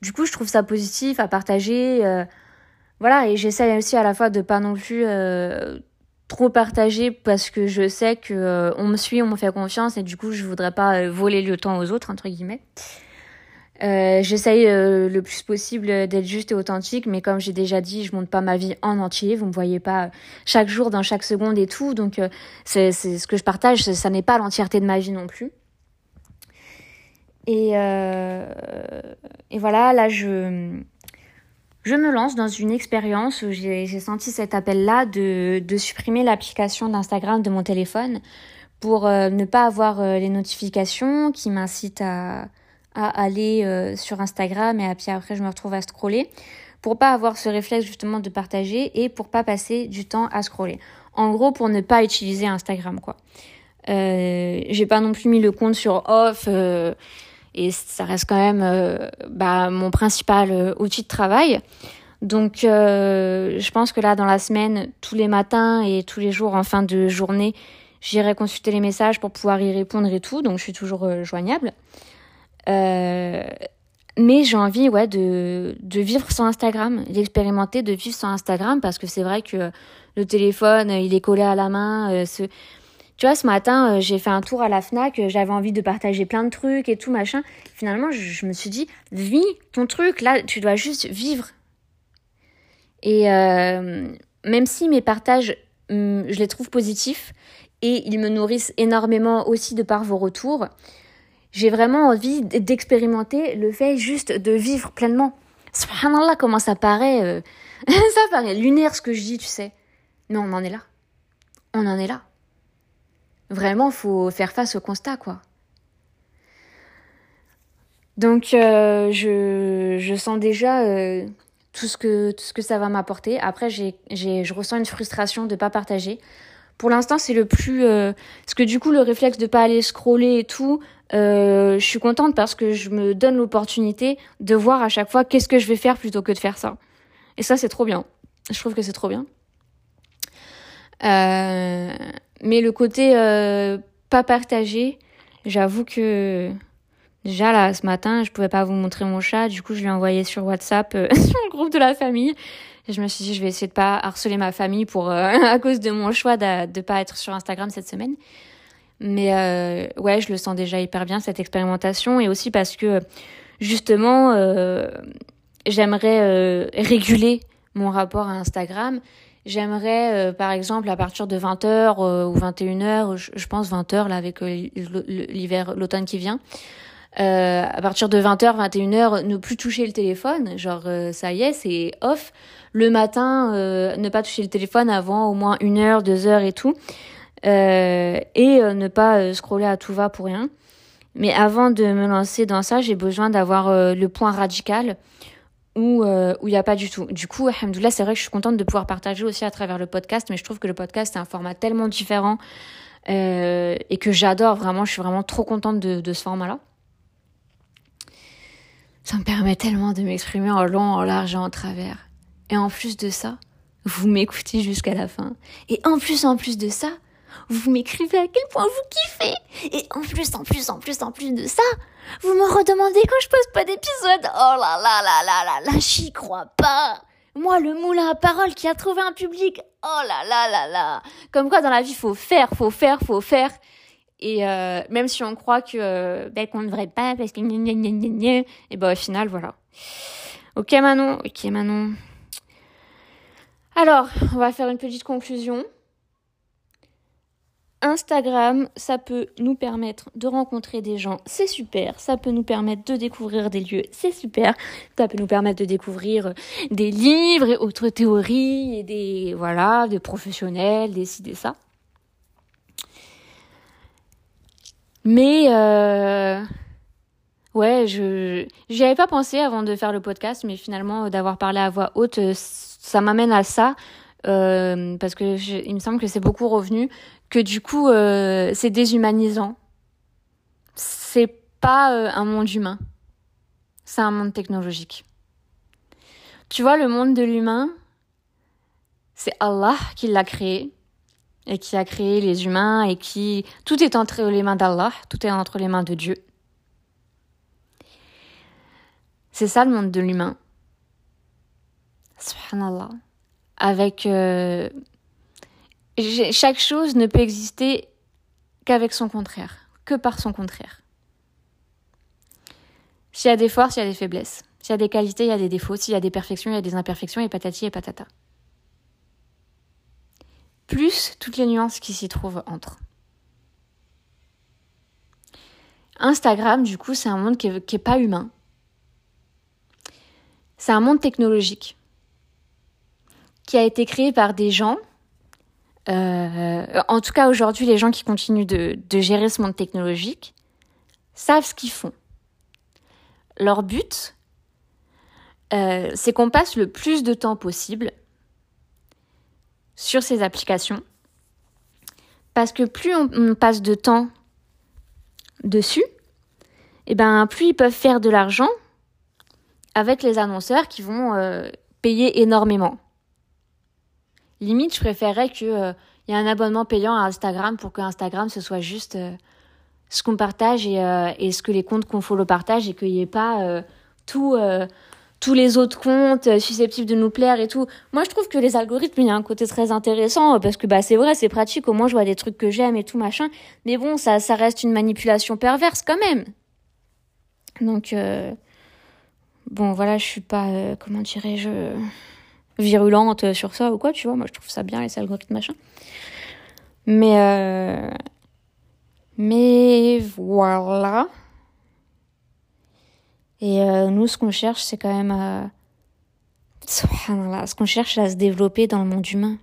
du coup, je trouve ça positif à partager. voilà, et j'essaie aussi à la fois de pas non plus trop partagé parce que je sais que euh, on me suit, on me fait confiance et du coup je voudrais pas euh, voler le temps aux autres entre guillemets. Euh, J'essaye euh, le plus possible d'être juste et authentique, mais comme j'ai déjà dit, je monte pas ma vie en entier. Vous me voyez pas chaque jour, dans chaque seconde et tout, donc c'est ce que je partage, ça n'est pas l'entièreté de ma vie non plus. Et, et voilà, là je je me lance dans une expérience où j'ai senti cet appel-là de, de, supprimer l'application d'Instagram de mon téléphone pour euh, ne pas avoir euh, les notifications qui m'incitent à, à aller euh, sur Instagram et puis après je me retrouve à scroller pour pas avoir ce réflexe justement de partager et pour pas passer du temps à scroller. En gros, pour ne pas utiliser Instagram quoi. j'ai pas non plus mis le compte sur off et ça reste quand même euh, bah, mon principal euh, outil de travail. Donc euh, je pense que là dans la semaine, tous les matins et tous les jours en fin de journée, j'irai consulter les messages pour pouvoir y répondre et tout, donc je suis toujours joignable. mais j'ai envie ouais de, de vivre sans Instagram, d'expérimenter, de vivre sans Instagram parce que c'est vrai que le téléphone, il est collé à la main. Tu vois, ce matin, euh, j'ai fait un tour à la FNAC, euh, j'avais envie de partager plein de trucs et tout, machin. Finalement, je, me suis dit, vis ton truc, là, tu dois juste vivre. Et euh, même si mes partages, hum, je les trouve positifs et ils me nourrissent énormément aussi de par vos retours, j'ai vraiment envie d'expérimenter le fait juste de vivre pleinement. Subhanallah, comment ça paraît, ça paraît lunaire ce que je dis, tu sais. Mais on en est là. On en est là. Vraiment, faut faire face au constat, quoi. Donc, euh, je, je, sens déjà euh, tout, ce que, tout ce que ça va m'apporter. Après, j'ai, j'ai, je ressens une frustration de ne pas partager. Pour l'instant, c'est le plus... Euh, parce que du coup, le réflexe de pas aller scroller et tout, je suis contente parce que je me donne l'opportunité de voir à chaque fois qu'est-ce que je vais faire plutôt que de faire ça. Et ça, c'est trop bien. Je trouve que c'est trop bien. Euh, mais le côté euh, pas partagé, j'avoue que déjà là ce matin, je pouvais pas vous montrer mon chat, du coup je l'ai envoyé sur WhatsApp euh, sur le groupe de la famille. Je me suis dit je vais essayer de pas harceler ma famille pour euh, à cause de mon choix de, de pas être sur Instagram cette semaine. Mais ouais, je le sens déjà hyper bien cette expérimentation et aussi parce que justement j'aimerais réguler mon rapport à Instagram J'aimerais, euh, par exemple, à partir de 20h euh, ou 21h, je, pense 20h là avec euh, l'hiver, l'automne qui vient, à partir de 20h, 21h, ne plus toucher le téléphone, genre ça y est, c'est off. Le matin, ne pas toucher le téléphone avant au moins une heure, deux heures et tout. et ne pas scroller à tout va pour rien. Mais avant de me lancer dans ça, j'ai besoin d'avoir le point radical où il n'y a pas du tout. Du coup, alhamdoulilah, c'est vrai que je suis contente de pouvoir partager aussi à travers le podcast, mais je trouve que le podcast, c'est un format tellement différent et que j'adore vraiment. Je suis vraiment trop contente de, de ce format-là ça me permet tellement de m'exprimer en long, en large et en travers. Et en plus de ça, vous m'écoutez jusqu'à la fin. Et en plus, en plus de ça, vous m'écrivez à quel point vous kiffez. Et en plus, en plus, en plus, en plus de ça, vous me redemandez quand je poste pas d'épisode. Oh là là là là là là, j'y crois pas. Moi, le moulin à parole qui a trouvé un public. Oh là là là là. Comme quoi, dans la vie, faut faire, faut faire, faut faire. Et euh, même si on croit que ben, qu'on ne devrait pas parce que et ben au final voilà. Ok Manon, ok Manon. Alors, on va faire une petite conclusion. Instagram, ça peut nous permettre de rencontrer des gens, c'est super. Ça peut nous permettre de découvrir des lieux, c'est super. Ça peut nous permettre de découvrir des livres et autres théories et des voilà, de professionnels, des des ça. Mais euh, ouais, je j'y avais pas pensé avant de faire le podcast, mais finalement d'avoir parlé à voix haute, euh, ça m'amène à ça euh, parce que il me semble que c'est beaucoup revenu que du coup euh, c'est déshumanisant. C'est pas euh, un monde humain, c'est un monde technologique. Tu vois, le monde de l'humain, c'est Allah qui l'a créé et qui a créé les humains et qui tout est entre les mains d'Allah, tout est entre les mains de Dieu. C'est ça le monde de l'humain. Subhanallah. Avec euh, chaque chose ne peut exister qu'avec son contraire, que par son contraire. S'il y a des forces, il y a des faiblesses. S'il y a des qualités, il y a des défauts. S'il y a des perfections, il y a des imperfections et patati et patata plus toutes les nuances qui s'y trouvent entre. Instagram, du coup, c'est un monde qui n'est pas humain. C'est un monde technologique qui a été créé par des gens. Euh, en tout cas, aujourd'hui, les gens qui continuent de, gérer ce monde technologique savent ce qu'ils font. Leur but, euh, c'est qu'on passe le plus de temps possible sur ces applications. Parce que plus on, passe de temps dessus, et eh ben plus ils peuvent faire de l'argent avec les annonceurs qui vont euh, payer énormément. Limite, je préférerais qu'il euh, y ait un abonnement payant à Instagram pour que Instagram ce soit juste euh, ce qu'on partage et, et, ce que les comptes qu'on follow partagent et qu'il n'y ait pas tous les autres comptes euh, susceptibles de nous plaire et tout. Moi, je trouve que les algorithmes, il y a un côté très intéressant euh, parce que bah c'est vrai, c'est pratique. Au moins, je vois des trucs que j'aime et tout machin. Mais bon, ça, ça reste une manipulation perverse quand même. Donc euh, bon, voilà, je suis pas comment dirais-je virulente sur ça ou quoi, tu vois. Moi, je trouve ça bien les algorithmes machin. Mais mais voilà. Et euh, nous, ce qu'on cherche, c'est quand même à... ce qu'on cherche à se développer dans le monde humain.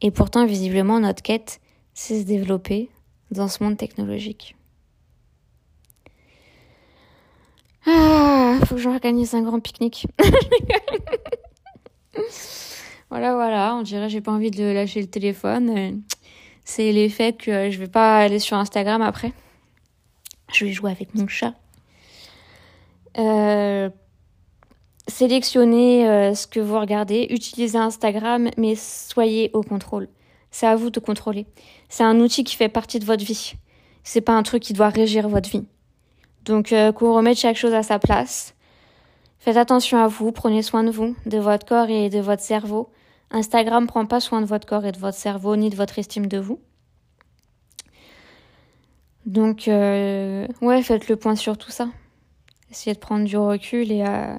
Et pourtant, visiblement, notre quête, c'est se développer dans ce monde technologique. Ah, faut que j'organise un grand pique-nique. voilà, voilà, on dirait j'ai pas envie de lâcher le téléphone. C'est l'effet que je vais pas aller sur Instagram après. Je vais jouer avec mon chat. Euh, sélectionnez euh, ce que vous regardez, utilisez Instagram, mais soyez au contrôle. C'est à vous de contrôler. C'est un outil qui fait partie de votre vie. C'est pas un truc qui doit régir votre vie. Donc, euh, qu'on remette chaque chose à sa place. Faites attention à vous, prenez soin de vous, de votre corps et de votre cerveau. Instagram prend pas soin de votre corps et de votre cerveau, ni de votre estime de vous. Donc, euh, ouais, faites le point sur tout ça. Essayez de prendre du recul et à...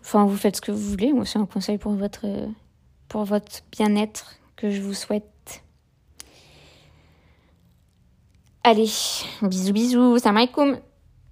Enfin, vous faites ce que vous voulez. Moi, c'est un conseil pour votre, pour votre bien-être que je vous souhaite. Allez, bisous bisous, salam alaikum